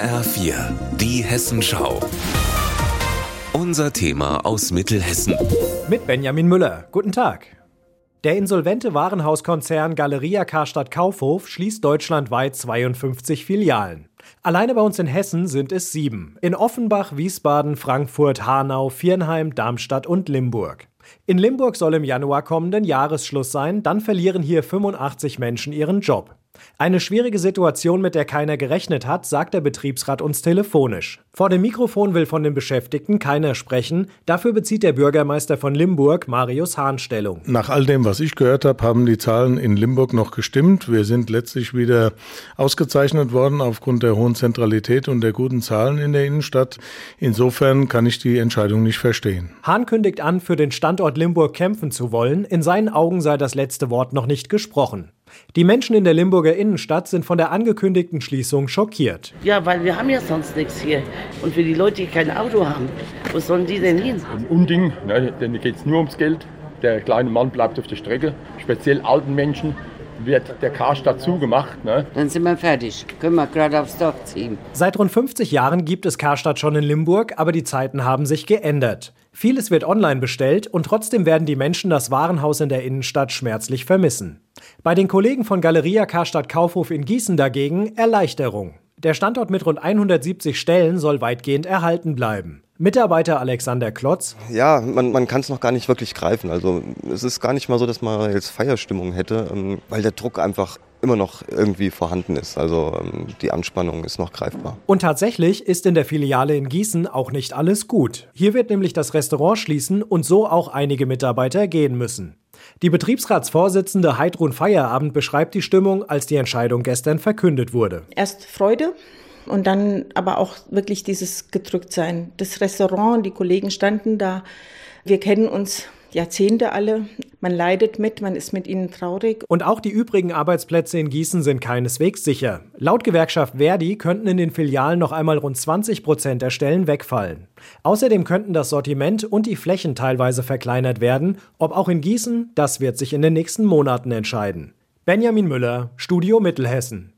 HR4, die Hessenschau. Unser Thema aus Mittelhessen. Mit Benjamin Müller. Guten Tag. Der insolvente Warenhauskonzern Galeria Karstadt Kaufhof schließt deutschlandweit 52 Filialen. Alleine bei uns in Hessen sind es sieben. In Offenbach, Wiesbaden, Frankfurt, Hanau, Viernheim, Darmstadt und Limburg. In Limburg soll im Januar kommenden Jahresschluss sein, dann verlieren hier 85 Menschen ihren Job. Eine schwierige Situation, mit der keiner gerechnet hat, sagt der Betriebsrat uns telefonisch. Vor dem Mikrofon will von den Beschäftigten keiner sprechen. Dafür bezieht der Bürgermeister von Limburg, Marius Hahn, Stellung. Nach all dem, was ich gehört habe, haben die Zahlen in Limburg noch gestimmt. Wir sind letztlich wieder ausgezeichnet worden aufgrund der hohen Zentralität und der guten Zahlen in der Innenstadt. Insofern kann ich die Entscheidung nicht verstehen. Hahn kündigt an, für den Standort Limburg kämpfen zu wollen. In seinen Augen sei das letzte Wort noch nicht gesprochen. Die Menschen in der Limburger Innenstadt sind von der angekündigten Schließung schockiert. Ja, weil wir haben ja sonst nichts hier. Und für die Leute, die kein Auto haben, wo sollen die denn hin? Ein Unding, ne, denn geht es nur ums Geld. Der kleine Mann bleibt auf der Strecke. Speziell alten Menschen wird der Karstadt zugemacht. Ne? Dann sind wir fertig. Können wir gerade aufs Dorf ziehen. Seit rund 50 Jahren gibt es Karstadt schon in Limburg, aber die Zeiten haben sich geändert. Vieles wird online bestellt und trotzdem werden die Menschen das Warenhaus in der Innenstadt schmerzlich vermissen. Bei den Kollegen von Galeria Karstadt Kaufhof in Gießen dagegen Erleichterung. Der Standort mit rund 170 Stellen soll weitgehend erhalten bleiben. Mitarbeiter Alexander Klotz. Ja, man, man kann es noch gar nicht wirklich greifen. Also es ist gar nicht mal so, dass man jetzt Feierstimmung hätte, ähm, weil der Druck einfach immer noch irgendwie vorhanden ist. Also ähm, die Anspannung ist noch greifbar. Und tatsächlich ist in der Filiale in Gießen auch nicht alles gut. Hier wird nämlich das Restaurant schließen und so auch einige Mitarbeiter gehen müssen. Die Betriebsratsvorsitzende Heidrun Feierabend beschreibt die Stimmung, als die Entscheidung gestern verkündet wurde. Erst Freude und dann aber auch wirklich dieses Gedrücktsein. Das Restaurant, die Kollegen standen da. Wir kennen uns Jahrzehnte alle. Man leidet mit, man ist mit ihnen traurig. Und auch die übrigen Arbeitsplätze in Gießen sind keineswegs sicher. Laut Gewerkschaft Verdi könnten in den Filialen noch einmal rund 20 Prozent der Stellen wegfallen. Außerdem könnten das Sortiment und die Flächen teilweise verkleinert werden. Ob auch in Gießen, das wird sich in den nächsten Monaten entscheiden. Benjamin Müller, Studio Mittelhessen.